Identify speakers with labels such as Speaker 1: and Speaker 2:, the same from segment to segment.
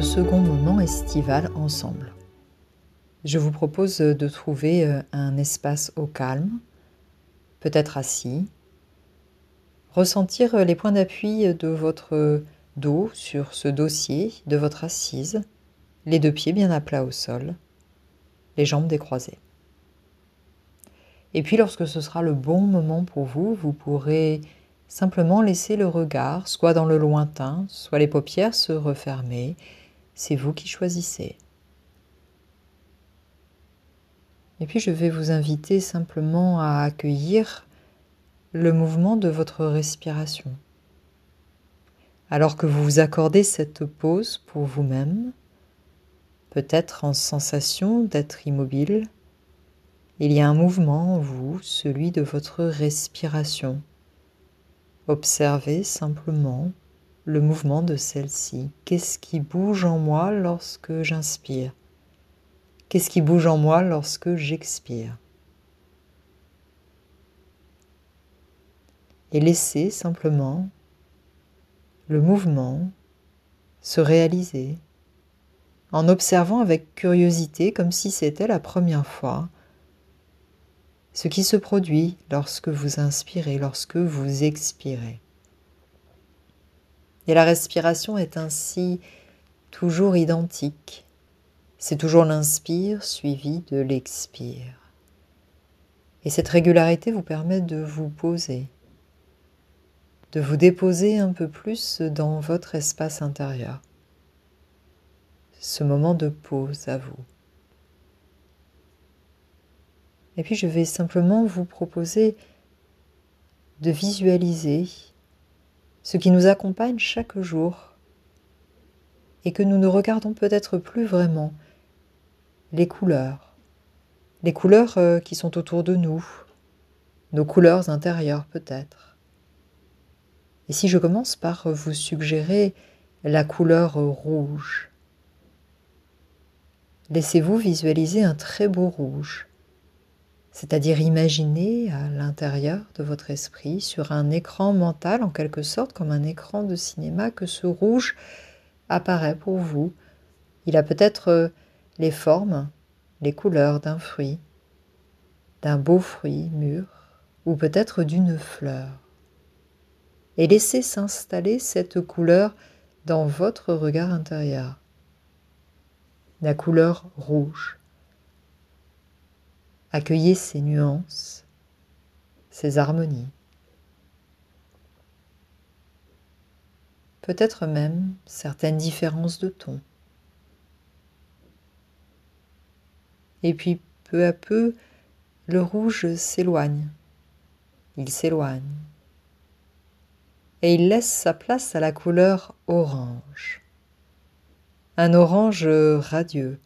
Speaker 1: Second moment estival ensemble. Je vous propose de trouver euh, un espace au calme, peut-être assis, ressentir les points d'appui de votre dos sur ce dossier de votre assise, les deux pieds bien à plat au sol, les jambes décroisées. Et puis lorsque ce sera le bon moment pour vous, vous pourrez Simplement laisser le regard soit dans le lointain, soit les paupières se refermer. C'est vous qui choisissez. Et puis je vais vous inviter simplement à accueillir le mouvement de votre respiration. Alors que vous vous accordez cette pause pour vous-même, peut-être en sensation d'être immobile, il y a un mouvement en vous, celui de votre respiration. Observez simplement le mouvement de celle-ci. Qu'est-ce qui bouge en moi lorsque j'inspire? Qu'est-ce qui bouge en moi lorsque j'expire? Et laissez simplement le mouvement se réaliser en observant avec curiosité comme si c'était la première fois ce qui se produit lorsque vous inspirez, lorsque vous expirez. Et la respiration est ainsi toujours identique. C'est toujours l'inspire suivi de l'expire. Et cette régularité vous permet de vous poser, de vous déposer un peu plus dans votre espace intérieur. Ce moment de pause à vous. Et puis je vais simplement vous proposer de visualiser ce qui nous accompagne chaque jour et que nous ne regardons peut-être plus vraiment, les couleurs, les couleurs euh, qui sont autour de nous, nos couleurs intérieures peut-être. Et si je commence par vous suggérer la couleur rouge, laissez-vous visualiser un très beau rouge c'est-à-dire imaginer à l'intérieur de votre esprit, sur un écran mental en quelque sorte, comme un écran de cinéma, que ce rouge apparaît pour vous. Il a peut-être euh, les formes, les couleurs d'un fruit, d'un beau fruit mûr, ou peut-être d'une fleur. Et laissez s'installer cette couleur dans votre regard intérieur. La couleur rouge. Accueillez ces nuances, ces harmonies. Peut-être même certaines différences de ton. Et puis peu à peu, le rouge s'éloigne. Il s'éloigne. Et il laisse sa place à la couleur orange. Un orange radieux,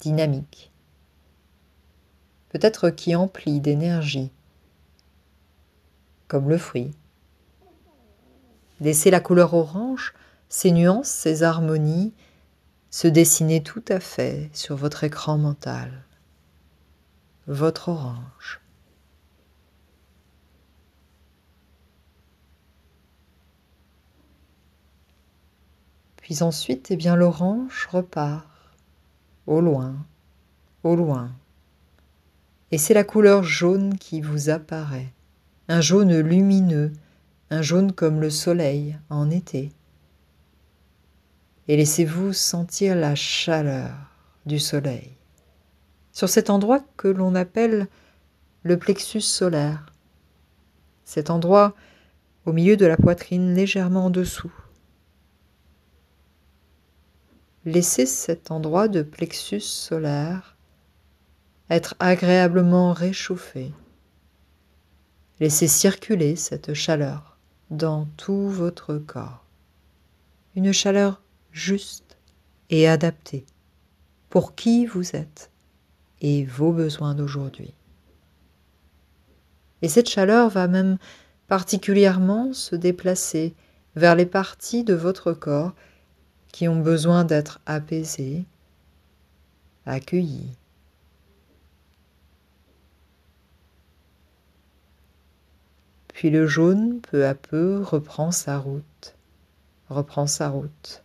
Speaker 1: dynamique peut-être qui emplit d'énergie, comme le fruit. Laissez la couleur orange, ses nuances, ses harmonies se dessiner tout à fait sur votre écran mental. Votre orange. Puis ensuite, eh bien, l'orange repart au loin, au loin, et c'est la couleur jaune qui vous apparaît, un jaune lumineux, un jaune comme le soleil en été. Et laissez-vous sentir la chaleur du soleil sur cet endroit que l'on appelle le plexus solaire, cet endroit au milieu de la poitrine légèrement en dessous. Laissez cet endroit de plexus solaire être agréablement réchauffé. Laissez circuler cette chaleur dans tout votre corps. Une chaleur juste et adaptée pour qui vous êtes et vos besoins d'aujourd'hui. Et cette chaleur va même particulièrement se déplacer vers les parties de votre corps qui ont besoin d'être apaisées, accueillies, Puis le jaune, peu à peu, reprend sa route, reprend sa route.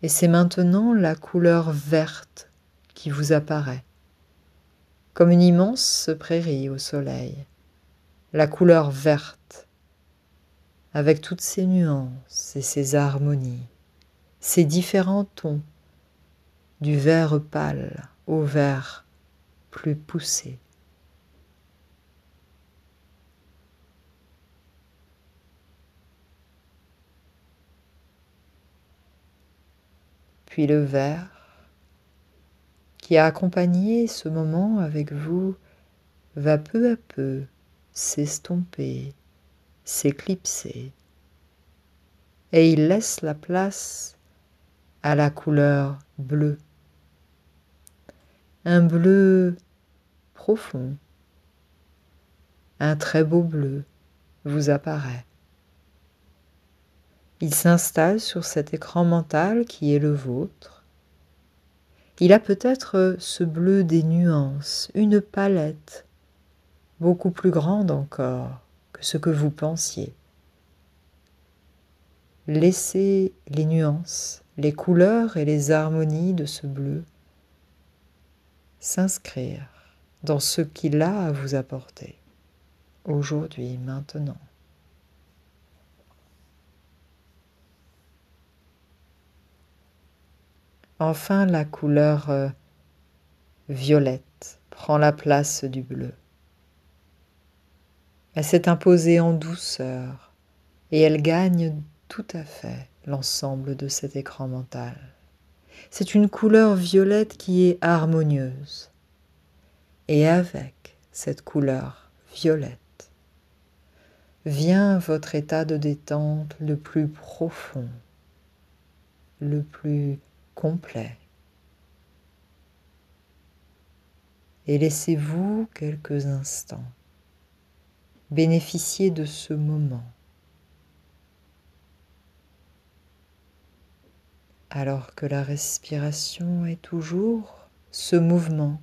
Speaker 1: Et c'est maintenant la couleur verte qui vous apparaît, comme une immense prairie au soleil. La couleur verte, avec toutes ses nuances et ses harmonies, ses différents tons, du vert pâle au vert plus poussé. Puis le vert qui a accompagné ce moment avec vous va peu à peu s'estomper, s'éclipser, et il laisse la place à la couleur bleue. Un bleu profond, un très beau bleu vous apparaît. Il s'installe sur cet écran mental qui est le vôtre. Il a peut-être ce bleu des nuances, une palette beaucoup plus grande encore que ce que vous pensiez. Laissez les nuances, les couleurs et les harmonies de ce bleu s'inscrire dans ce qu'il a à vous apporter, aujourd'hui, maintenant. Enfin, la couleur euh, violette prend la place du bleu. Elle s'est imposée en douceur et elle gagne tout à fait l'ensemble de cet écran mental. C'est une couleur violette qui est harmonieuse. Et avec cette couleur violette vient votre état de détente le plus profond, le plus complet. Et laissez-vous quelques instants bénéficier de ce moment. Alors que la respiration est toujours ce mouvement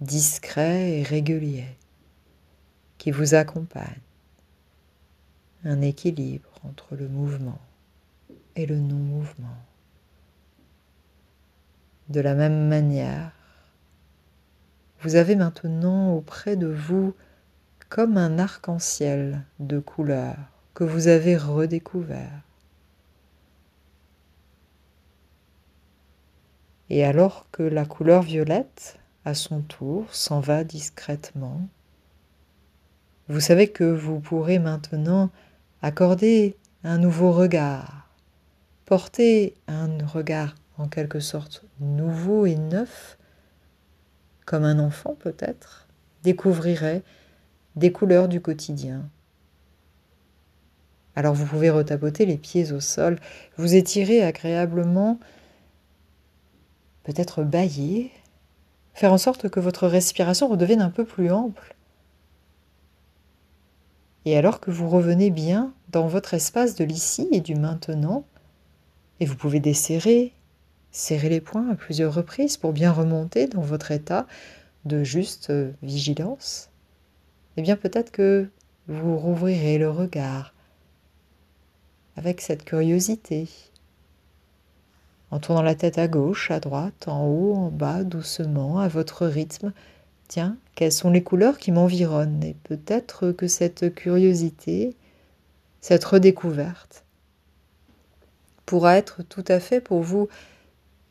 Speaker 1: discret et régulier qui vous accompagne. Un équilibre entre le mouvement et le non-mouvement. De la même manière, vous avez maintenant auprès de vous comme un arc-en-ciel de couleurs que vous avez redécouvert. Et alors que la couleur violette, à son tour, s'en va discrètement, vous savez que vous pourrez maintenant accorder un nouveau regard, porter un regard en quelque sorte nouveau et neuf, comme un enfant peut-être, découvrirait des couleurs du quotidien. Alors vous pouvez retapoter les pieds au sol, vous étirer agréablement, peut-être bailler, faire en sorte que votre respiration redevienne un peu plus ample. Et alors que vous revenez bien dans votre espace de l'ici et du maintenant, et vous pouvez desserrer, serrer les poings à plusieurs reprises pour bien remonter dans votre état de juste euh, vigilance, eh bien peut-être que vous rouvrirez le regard avec cette curiosité, en tournant la tête à gauche, à droite, en haut, en bas, doucement, à votre rythme. Tiens, quelles sont les couleurs qui m'environnent? Et peut-être que cette curiosité, cette redécouverte, pourra être tout à fait pour vous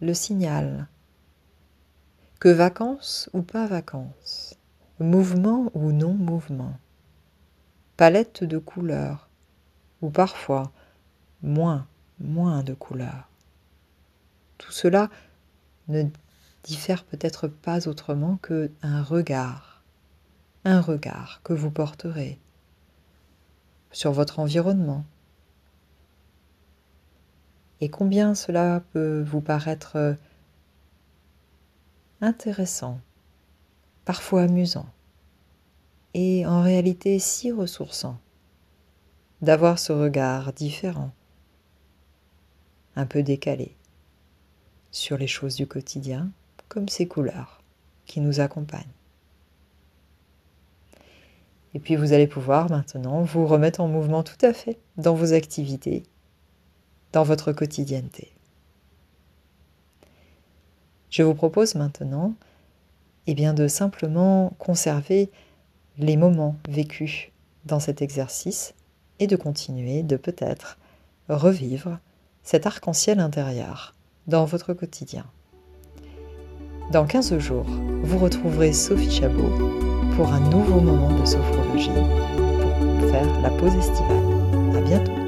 Speaker 1: le signal que vacances ou pas vacances, mouvement ou non mouvement, palette de couleurs ou parfois moins, moins de couleurs. Tout cela ne diffère peut-être pas autrement que un regard, un regard que vous porterez sur votre environnement. Et combien cela peut vous paraître intéressant, parfois amusant, et en réalité si ressourçant d'avoir ce regard différent, un peu décalé, sur les choses du quotidien, comme ces couleurs qui nous accompagnent. Et puis vous allez pouvoir maintenant vous remettre en mouvement tout à fait dans vos activités dans votre quotidienneté. Je vous propose maintenant eh bien, de simplement conserver les moments vécus dans cet exercice et de continuer de peut-être revivre cet arc-en-ciel intérieur dans votre quotidien. Dans 15 jours, vous retrouverez Sophie Chabot pour un nouveau moment de sophrologie pour faire la pause estivale. À bientôt.